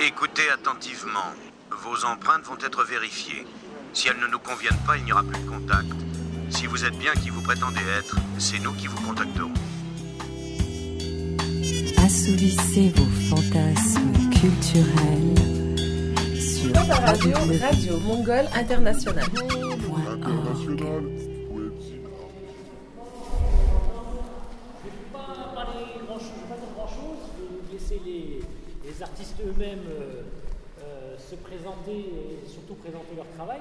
Écoutez attentivement. Vos empreintes vont être vérifiées. Si elles ne nous conviennent pas, il n'y aura plus de contact. Si vous êtes bien qui vous prétendez être, c'est nous qui vous contacterons. Assouvissez vos fantasmes culturels sur la radio, Radio Mongole Internationale. International. Les artistes eux-mêmes euh, euh, se présenter et surtout présenter leur travail.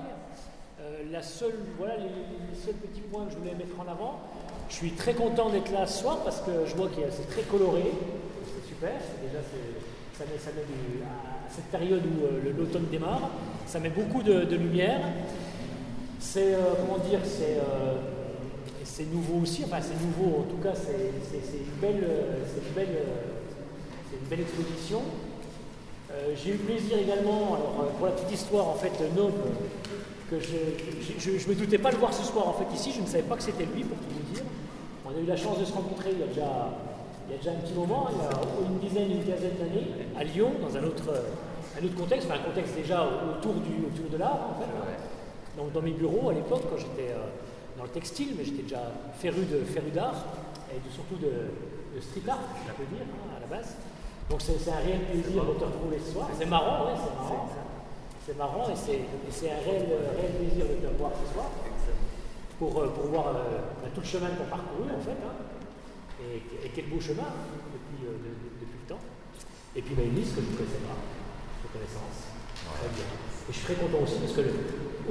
Euh, la seule, voilà les, les seuls petits points que je voulais mettre en avant. Je suis très content d'être là ce soir parce que je vois que c'est très coloré, c'est super. Déjà, ça met, ça met du- à cette période où l'automne démarre, ça met beaucoup de, lumière. C'est, comment dire, c'est, nouveau aussi, enfin c'est nouveau, en tout cas c'est, une, une, une belle exposition. Euh, j'ai eu plaisir également, alors euh, pour la petite histoire en fait, Nob, que je ne me doutais pas le voir ce soir en fait ici, je ne savais pas que c'était lui pour tout vous dire. On a eu la chance de se rencontrer il y a déjà, il y a déjà un petit moment, il y a une dizaine, une quinzaine d'années, à Lyon, dans un autre, un autre contexte, enfin un contexte déjà autour, du, autour de l'art en fait. hein. Donc dans mes bureaux à l'époque, quand j'étais euh, dans le textile, mais j'étais déjà féru de féru d'art et de- surtout de, de street art, je peux dire, hein, à la base. Donc c'est un réel plaisir de te retrouver ce soir. C'est marrant, ouais, c'est marrant. C'est marrant et c'est un réel, euh, réel plaisir de te voir ce soir. Pour, euh, pour voir euh, bah, tout le chemin qu'on a parcouru en fait. hein. Et, et quel beau chemin hein, depuis, euh, de- de- depuis le temps. Et puis bah, une liste que je ne connaissais pas, de connaissance. Très bien. Et je suis très content aussi parce que le-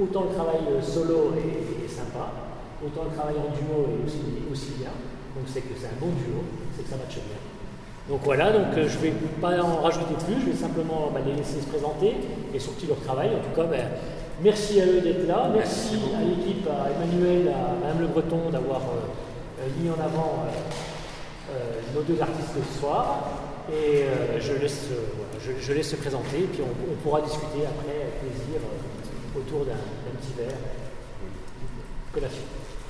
autant le travail solo est, est sympa, autant le travail en duo est aussi, aussi bien. Donc c'est que c'est un bon duo, c'est que ça matche bien. Donc voilà, donc euh, je ne vais pas en rajouter plus, je vais simplement bah, les laisser se présenter et surtout leur travail. En tout cas, ben, merci à eux d'être là, merci, à l'équipe, à Emmanuel, à Madame Le Breton d'avoir euh, euh, mis en avant euh, nos deux artistes ce soir. Et euh, je, laisse, je, je laisse se présenter, et puis on, on pourra discuter après avec plaisir autour d'un d'un petit verre. Collation.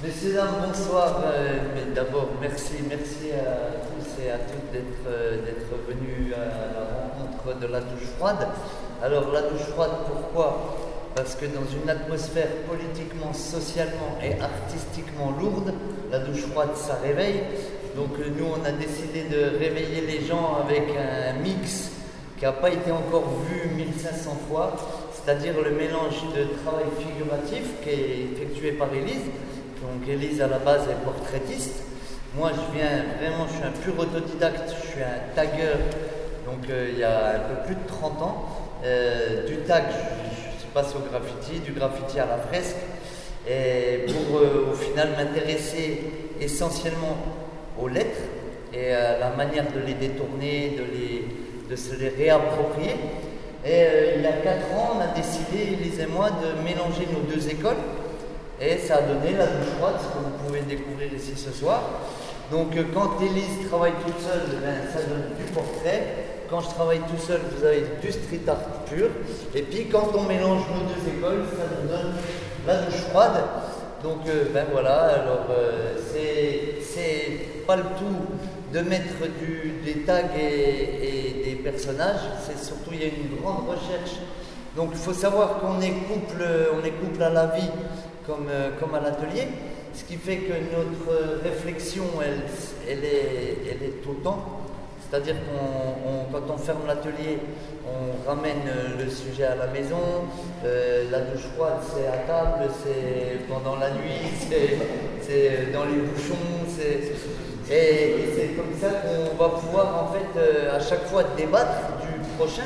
Messieurs, bonsoir. Euh, mais D'abord, merci, merci à tous et à toutes d'être euh, d'être venus à la rencontre de la douche froide. Alors, la douche froide, pourquoi? Parce que dans une atmosphère politiquement, socialement et artistiquement lourde, la douche froide, ça réveille. Donc, euh, nous, on a décidé de réveiller les gens avec un mix qui n'a pas été encore vu 1500 fois, c'est-à-dire le mélange de travail figuratif qui est effectué par Élise. Donc Élise à la base est portraitiste. Moi je viens vraiment, je suis un pur autodidacte, je suis un tagueur, donc euh, il y a un peu plus de 30 ans. Euh, du tag, je, je suis passé au graffiti, du graffiti à la fresque, et pour euh, au final m'intéresser essentiellement aux lettres et à la manière de les détourner, de, les, de se les réapproprier. Et il y a 4 ans, on a décidé, Elise et moi, de mélanger nos deux écoles. Et ça a donné la douche froide, ce que vous pouvez découvrir ici ce soir. Donc euh, quand Elise travaille toute seule, ben, ça donne du portrait. Quand je travaille tout seul, vous avez du street art pur. Et puis quand on mélange nos deux écoles, ça nous donne la douche froide. Donc euh, ben voilà, alors euh, c'est pas le tout de mettre des tags et, et des personnages, c'est surtout il y a une grande recherche. Donc il faut savoir qu'on est couple, on est couple à la vie comme, euh, comme à l'atelier, ce qui fait que notre réflexion, elle, elle, est, elle est tout le temps. C'est-à-dire qu'on, on- quand on ferme l'atelier, on ramène euh, le sujet à la maison. Euh, la douche froide, c'est à table, c'est pendant la nuit, c'est, dans les bouchons. Et, c'est comme ça qu'on va pouvoir en fait à chaque fois débattre du prochain.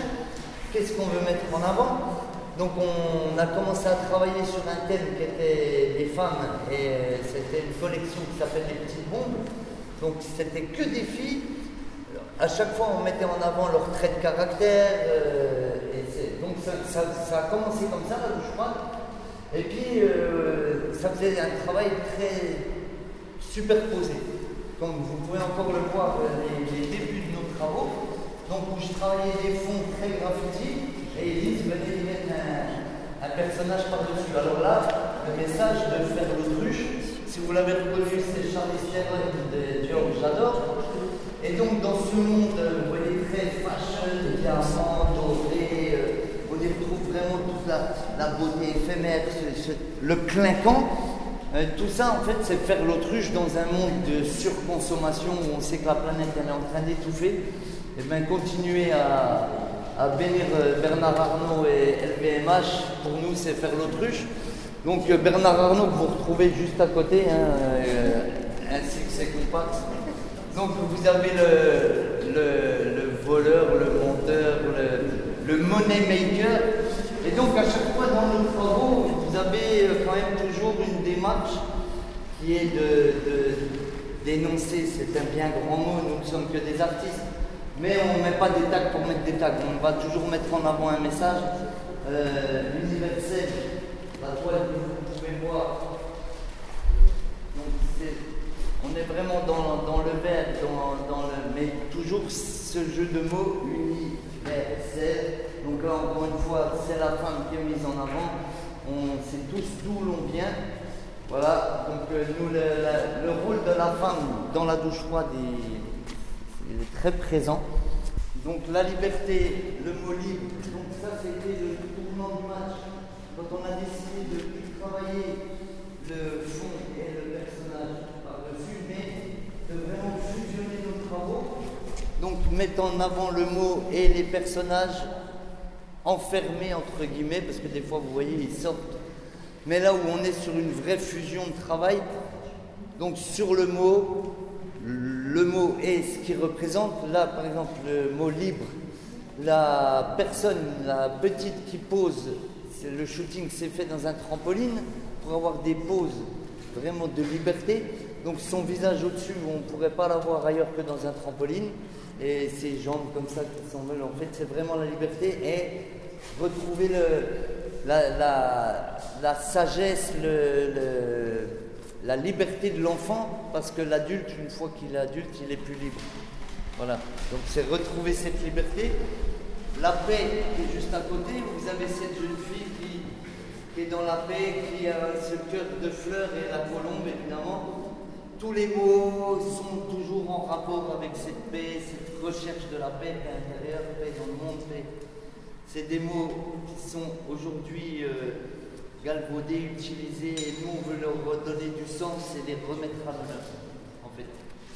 Qu'est-ce qu'on veut mettre en avant? Donc on a commencé à travailler sur un thème qui était les femmes et euh, c'était une collection qui s'appelle les petites bombes. Donc c'était que des filles. À chaque fois on mettait en avant leurs traits de caractère. euh, donc ça, a commencé comme ça, douche froide. Et puis euh, ça faisait un travail très superposé. Comme vous pouvez encore le voir, les, les débuts de nos travaux. Donc où je travaillais des fonds très graffiti et Elise venait y mettre un, un personnage par-dessus. Alors là, le message de faire l'autruche, si vous l'avez reconnu, c'est Charlie Theron de Dior, j'adore. Et donc dans ce monde, euh, vous voyez, très fashion, diamant, doré, on y retrouve vraiment toute la, beauté éphémère, le clinquant. Euh, tout ça, en fait, c'est faire l'autruche dans un monde de surconsommation où on sait que la planète elle est en train d'étouffer. Et bien, continuer à, à bénir euh, Bernard Arnault et LVMH, pour nous, c'est faire l'autruche. Donc, euh, Bernard Arnault, vous retrouvez juste à côté, ainsi que ses compacts. Donc, vous avez le, le, le voleur, le monteur, le, money maker. Et donc, à chaque fois dans nos travaux, vous avez euh, quand même toujours une démarche qui est de dénoncer, c'est un bien grand mot, nous ne sommes que des artistes, mais on ne met pas des tags pour mettre des tags, on va toujours mettre en avant un message euh, la toile que vous pouvez voir. Donc, on est vraiment dans, dans le verbe, dans, dans le, mais toujours ce jeu de mots universel. Donc là, encore une fois, c'est la femme qui est mise en avant. On sait tous d'où l'on vient. Voilà, donc euh, nous, le, le rôle de la femme dans la douche froide est, est très présent. Donc la liberté, le mot libre, donc ça c'était le tournant du match. Quand on a décidé de travailler le fond et le personnage par-dessus, mais de vraiment fusionner nos travaux. Donc mettre en avant le mot et les personnages enfermés entre guillemets, parce que des fois vous voyez ils sortent. Mais là où on est sur une vraie fusion de travail, donc sur le mot, le mot est ce qu'il représente. Là par exemple le mot libre, la personne, la petite qui pose, le shooting s'est fait dans un trampoline pour avoir des poses vraiment de liberté. Donc son visage au-dessus, on ne pourrait pas l'avoir ailleurs que dans un trampoline. Et ses jambes comme ça qui s'envolent, en fait, c'est vraiment la liberté et retrouver la, sagesse, le- la liberté de l'enfant, parce que l'adulte, une fois qu'il est adulte, il est plus libre. Voilà. Donc c'est retrouver cette liberté. La paix est juste à côté, vous avez cette jeune fille qui, est dans la paix, qui a ce cœur de fleurs et la colombe évidemment. Tous les mots sont toujours en rapport avec cette paix, cette recherche de la paix à l'intérieur, paix dans le monde, paix. C'est des mots qui sont aujourd'hui euh, galvaudés, utilisés, et nous on veut leur redonner du sens et les remettre à l'honneur. En fait,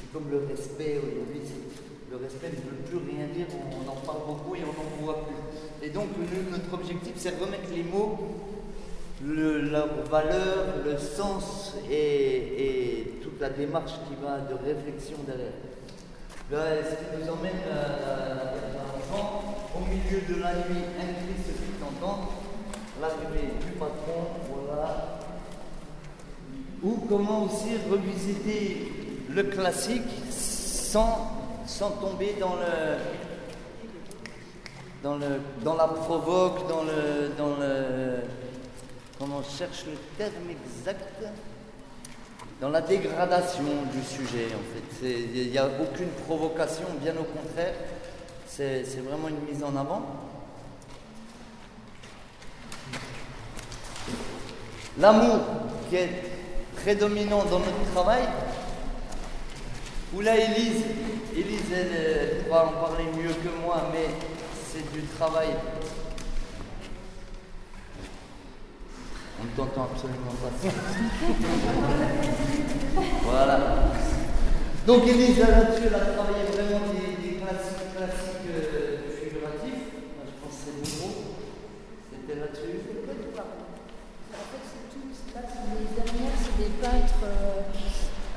c'est comme le respect aujourd'hui. Le respect ne veut plus rien dire, on, en parle beaucoup et on n'en voit plus. Et donc notre objectif, c'est remettre les mots, le- leur valeur, le sens et, toute la démarche qui va de réflexion derrière. Là, ce qui nous emmène à à l'enfant, au milieu de la nuit, un cri se fit entendre, l'arrivée du patron, voilà. Ou comment aussi revisiter le classique sans, sans tomber dans le, dans le dans la provoque, dans le dans le comment cherche le terme exact? Dans la dégradation du sujet en fait. Il n'y a aucune provocation, bien au contraire. C'est vraiment une mise en avant. L'amour qui est prédominant dans notre travail, où là Élise, Élise elle, pourra en parler mieux que moi, mais c'est du travail. On ne t'entend absolument pas. voilà. Donc Élise là-dessus, elle a travaillé vraiment des, des classiques, classiques euh, figuratifs. Moi, je pense que c'est nouveau. C'était là-dessus. En fait, c'est tout. Là, les dernières, c'est des peintres euh,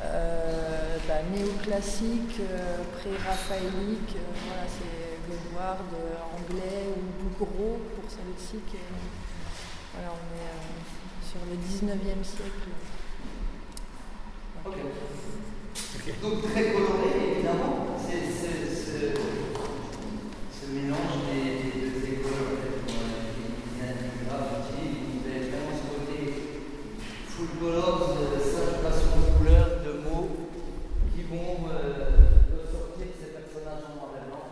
euh, bah, néoclassiques, euh, pré-raphaéliques. voilà, c'est Godward, euh, anglais ou Bouguereau pour celle-ci. qui Voilà, on est euh, sur le 19e siècle. Donc très coloré, évidemment. C'est c'est- ce, ce mélange des, des, des couleurs euh, qui vient du graffiti. Vous avez vraiment ce côté full colors, euh, saturation de couleurs, de mots qui vont euh, ressortir ces personnages en noir et blanc.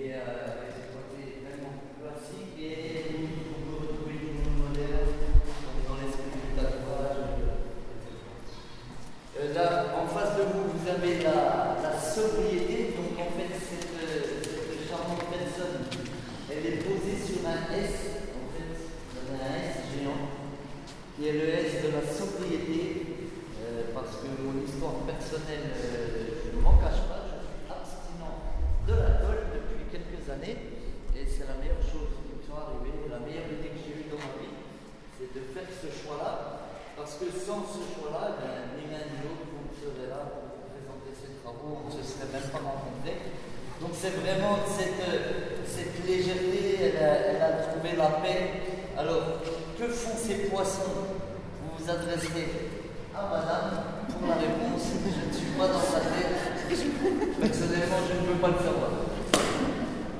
Et euh, avec ce côté vraiment classique et on peut retrouver du monde moderne donc dans l'esprit du tatouage. Euh, là, en face de vous, vous avez la, la sobriété. et c'est la meilleure chose qui me soit arrivée, la meilleure idée que j'ai eue dans ma vie, c'est de faire ce choix-là. Parce que sans ce choix-là, ben, ni l'un ni l'autre, vous serez là pour présenter ces travaux, on ne se serait même pas rencontrés. Donc vraiment cette, légèreté, elle a, trouvé la paix. Alors, que font ces poissons? Vous vous adresserez à madame pour la réponse. Je ne suis pas dans sa tête. Personnellement, je ne peux pas le savoir.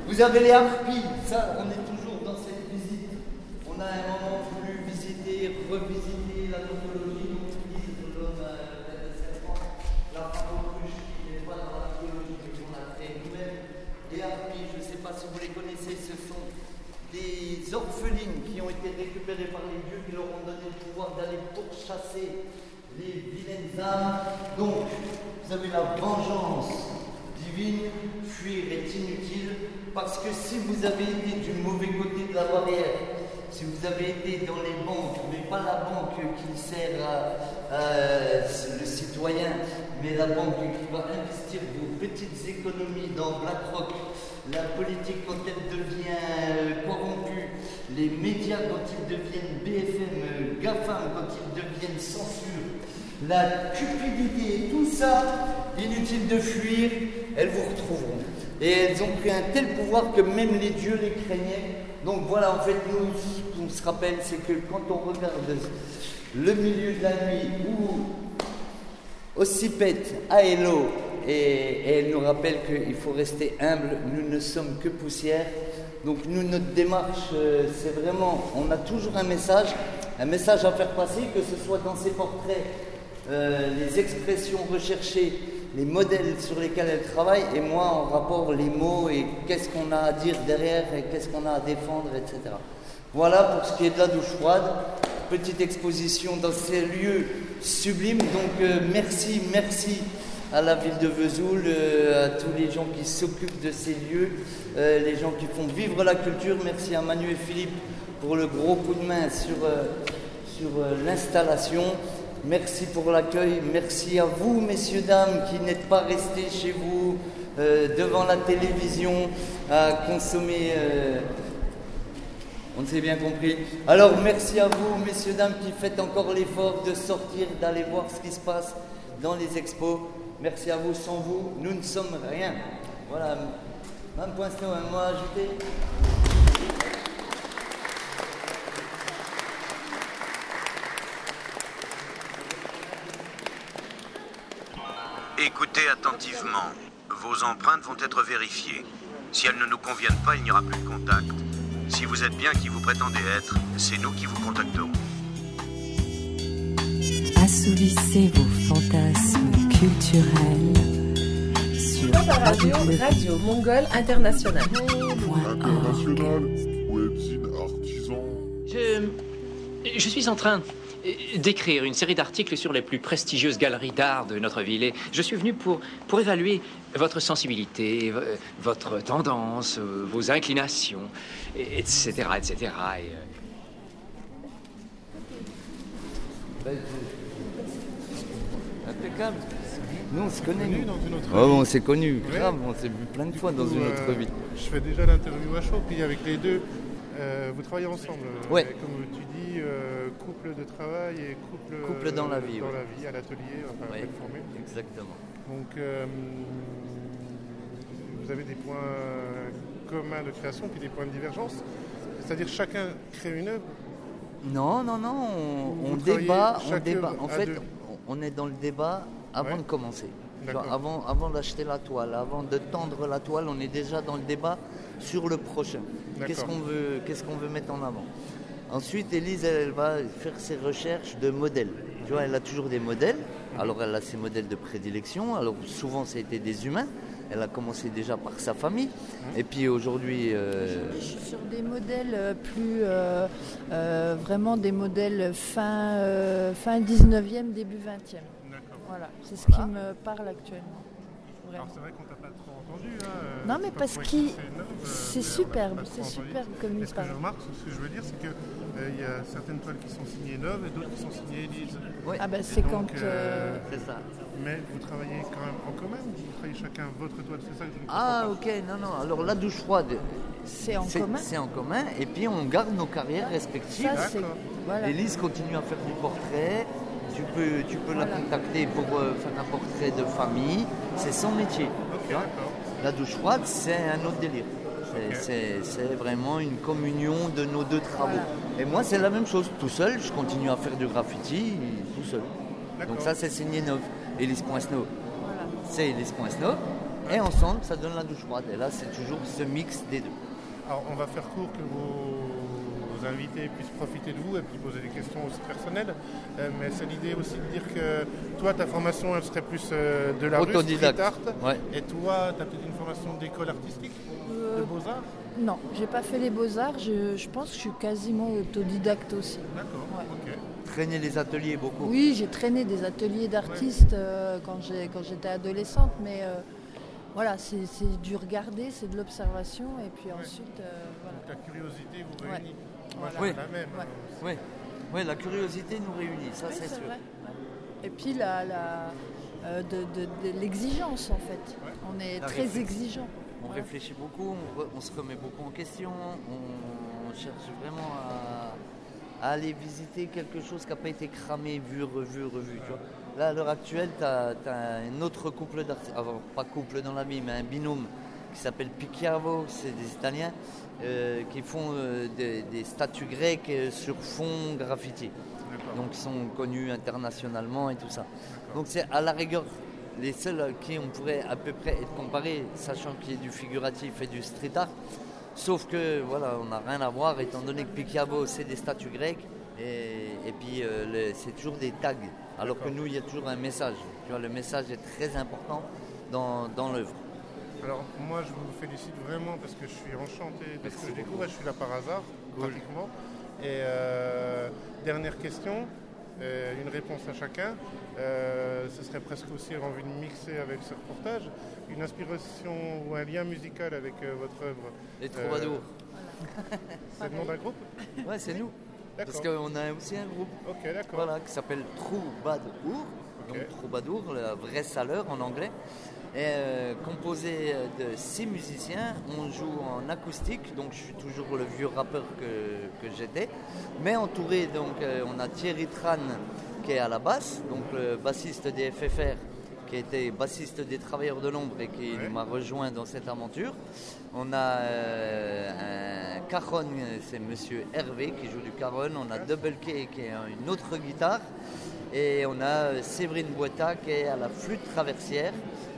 Vous avez les harpies, ça, on est toujours dans cette visite. On a un moment voulu visiter, revisiter la mythologie, donc on dit de l'homme euh, tête de serpent, la femme autruche qui n'est pas dans la mythologie, mais qu'on a créée nous-mêmes. Les harpies, je ne sais pas si vous les connaissez, ce sont des orphelines qui ont été récupérées par les dieux qui leur ont donné le pouvoir d'aller pourchasser les vilaines âmes. Donc, vous avez la vengeance divine, fuir est inutile, parce que si vous avez été du mauvais côté de la barrière, si vous avez été dans les banques, mais pas la banque qui sert à, le citoyen, mais la banque qui va investir vos petites économies dans BlackRock, la politique quand elle devient euh, corrompue, les médias quand ils deviennent BFM, euh, GAFAM quand ils deviennent censure, la cupidité, tout ça, inutile de fuir, elles vous retrouveront. Et elles ont pris un tel pouvoir que même les dieux les craignaient. Donc voilà, en fait, nous, ce qu'on se rappelle, c'est que quand on regarde le milieu de la nuit où Ossipet, Aélo, et, elle nous rappelle qu'il faut rester humble, nous ne sommes que poussière. Donc nous, notre démarche, euh, c'est vraiment, on a toujours un message, un message à faire passer, que ce soit dans ses portraits, euh, les expressions recherchées, les modèles sur lesquels elle travaille, et moi en rapport les mots et qu'est-ce qu'on a à dire derrière et qu'est-ce qu'on a à défendre, etc. Voilà pour ce qui est de la douche froide. Petite exposition dans ces lieux sublimes. Donc euh, merci, merci à la ville de Vesoul, euh, à tous les gens qui s'occupent de ces lieux, euh, les gens qui font vivre la culture. Merci à Manu et Philippe pour le gros coup de main sur, euh, sur l'installation. Merci pour l'accueil. Merci à vous, messieurs, dames, qui n'êtes pas restés chez vous devant la télévision à consommer. euh, on s'est bien compris. Alors merci à vous, messieurs, dames, qui faites encore l'effort de sortir, d'aller voir ce qui se passe dans les expos. Merci à vous. Sans vous, nous ne sommes rien. Voilà. Même point, un mot à ajouter Écoutez attentivement. Vos empreintes vont être vérifiées. Si elles ne nous conviennent pas, il n'y aura plus de contact. Si vous êtes bien qui vous prétendez être, c'est nous qui vous contacterons. Assouvissez vos fantasmes culturels sur radio, Radio Mongole Internationale. International, webzine artisan. Je, je suis en train d'écrire une série d'articles sur les plus prestigieuses galeries d'art de notre ville et je suis venu pour, pour évaluer votre sensibilité, vo- votre tendance, vos inclinations, et- etc. etc. Et, Impeccable. Nous, on se connaît, nous. dans une autre vie. on s'est connus, Ouais. grave, on s'est vu plein de fois dans une euh, autre vie. Je fais déjà l'interview à chaud, puis avec les deux, euh, vous travaillez ensemble. euh, Ouais. Comme tu dis, euh, couple de travail et couple, Couple dans la vie, Dans ouais. la vie, à l'atelier, enfin, Ouais. formule. Exactement. Donc, euh, vous avez des points communs de création, puis des points de divergence. C'est-à-dire chacun crée une œuvre. Non, non, non, on, débat, on débat. En fait, deux. On est dans le débat avant Ouais. de commencer. Genre, avant avant d'acheter la toile, avant de tendre la toile, on est déjà dans le débat sur le prochain. Qu'est-ce qu'on veut, qu'est-ce qu'on veut mettre en avant? Ensuite, Elise, elle, elle va faire ses recherches de modèles. Tu vois, elle a toujours des modèles. Mhm. Alors, elle a ses modèles de prédilection. Alors, souvent, ça a été des humains. Elle a commencé déjà par sa famille. Mhm. Et puis aujourd'hui, euh, Je suis sur des modèles euh, plus euh, euh, vraiment des modèles fin, euh, fin 19e, début 20e. D'accord. Voilà, c'est ce Voilà. qui me parle actuellement. Vraiment. Alors c'est vrai qu'on t'a pas trop entendu. Hein, euh, Non, c'est mais pas parce euh, c'est superbe, c'est superbe comme il ce que je remarque, ce que je veux dire, c'est qu'il y a certaines toiles qui sont signées neuves et d'autres qui sont signées Elise. ouais, Ah ben c'est quand... euh, euh, c'est ça. Mais vous travaillez quand même en commun, vous travaillez chacun votre toile, c'est ça que je ne Ah pas. ok, non, non. Alors la douche froide, C'est en commun. C'est en commun. Et puis on garde nos carrières respectives. Ça, c'est. Voilà. Élise continue à faire du portrait. Tu peux, tu peux la contacter pour euh, faire un portrait de famille. C'est son métier. La douche froide, c'est un autre délire. C'est- vraiment une communion de nos deux travaux. Et moi, c'est la même chose. Tout seul, je continue à faire du graffiti, tout seul. Donc ça, c'est signé Neuve. Élise.snow. C'est Élise.snow. Et ensemble, ça donne la douche froide. Et là, c'est toujours ce mix des deux. Alors, on va faire court que vos invités puissent profiter de vous et puis poser des questions aussi personnelles. Euh, mais c'est l'idée aussi de dire que toi, ta formation, elle serait plus euh, de la rue, Autodidacte. street art. Ouais. Et toi, tu as peut-être une formation d'école artistique, de Euh, beaux-arts Non, j'ai pas fait les beaux-arts. Je, je pense que je suis quasiment autodidacte aussi. D'accord, ok. Traîner les ateliers beaucoup. Oui, j'ai traîné des ateliers d'artistes euh, quand j'ai- quand j'étais adolescente, mais euh, voilà, c'est c'est du regarder, c'est de l'observation, et puis ensuite, euh, voilà. Ta curiosité vous Ouais. Réunit. Moi, Voilà. j'ai la même. Ouais. Oui, oui, la curiosité nous réunit, ça Oui, c'est sûr. vrai. Et puis la, la, euh, de, de- de l'exigence en fait. On est La très réflexion. exigeant. On Voilà. réfléchit beaucoup, on, re- on se remet beaucoup en question, on cherche vraiment à, à aller visiter quelque chose qui n'a pas été cramé, vu, revu, revu. tu vois. Là, à l'heure actuelle, tu as, un autre couple d'artistes, enfin, pas couple dans la vie, mais un binôme qui s'appelle Picchiavo, c'est des Italiens, euh, qui font euh, des, des statues grecques euh, sur fond graffiti. Donc ils sont connus internationalement et tout ça. Donc c'est à la rigueur les seuls à qui on pourrait à peu près être comparé, sachant qu'il y a du figuratif et du street art. Sauf que voilà, on n'a rien à voir étant donné que Picabo c'est des statues grecques et, et puis euh, c'est toujours des tags. Alors que nous il y a toujours un message. Tu vois, le message est très important dans, dans l'œuvre. Alors moi je vous félicite vraiment parce que je suis enchanté de ce que je découvre. Je suis là par hasard pratiquement. Et euh, dernière question, euh, une réponse à chacun. Euh, ce serait presque aussi envie de mixer avec ce reportage. Une inspiration ou un lien musical avec euh, votre œuvre. Les Troubadours. c'est le nom d'un groupe? Ouais, c'est nous. Parce qu'on a aussi un groupe voilà, qui s'appelle Troubadour. Donc Troubadour, la vraie saleur en anglais. Euh, composé de six musiciens, on joue en acoustique, donc je suis toujours le vieux rappeur que, que j'étais. Mais entouré, donc euh, on a Thierry Tran qui est à la basse, donc le bassiste des FFR, qui était bassiste des Travailleurs de l'Ombre et qui m'a rejoint dans cette aventure. On a euh, un cajon, c'est Monsieur Hervé qui joue du cajon. On a Double K qui est une autre guitare. Et on a euh, Séverine Boita qui est à la flûte traversière.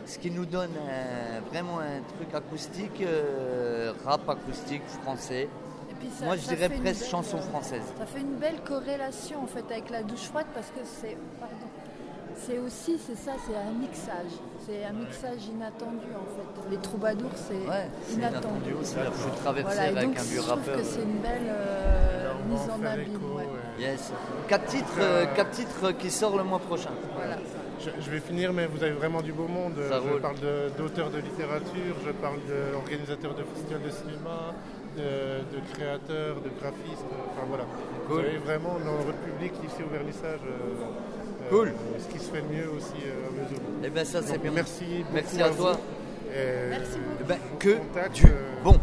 Ce qui nous donne un- vraiment un truc acoustique, euh, rap acoustique français. Et puis ça- Moi je ça dirais presque belle, chanson française. Ça fait une belle corrélation en fait avec la douche froide parce que c'est pardon, c'est aussi c'est ça, c'est un mixage. C'est un mixage inattendu en fait. Les troubadours c'est Ouais, c'est inattendu. inattendu aussi, la flûte traversière Voilà, avec donc, un vieux je trouve rappeur. que c'est une belle euh, mise en abîme. ouais. Yes. Quatre titres, euh, quatre titres qui sortent le mois prochain. Voilà. Je, je vais finir, mais vous avez vraiment du beau monde. Ça je roule. parle d'auteurs de, littérature, je parle d'organisateurs de festivals de cinéma, de, de créateurs, de graphistes. Enfin voilà. Vous Cool. avez vraiment dans votre public ici au vernissage euh, euh, Cool. ce qui se fait de mieux aussi euh, à mesure. Eh ben ça c'est bien. Merci beaucoup Merci à vous. toi. Et Merci beaucoup. Eh ben, vous que du euh, bon.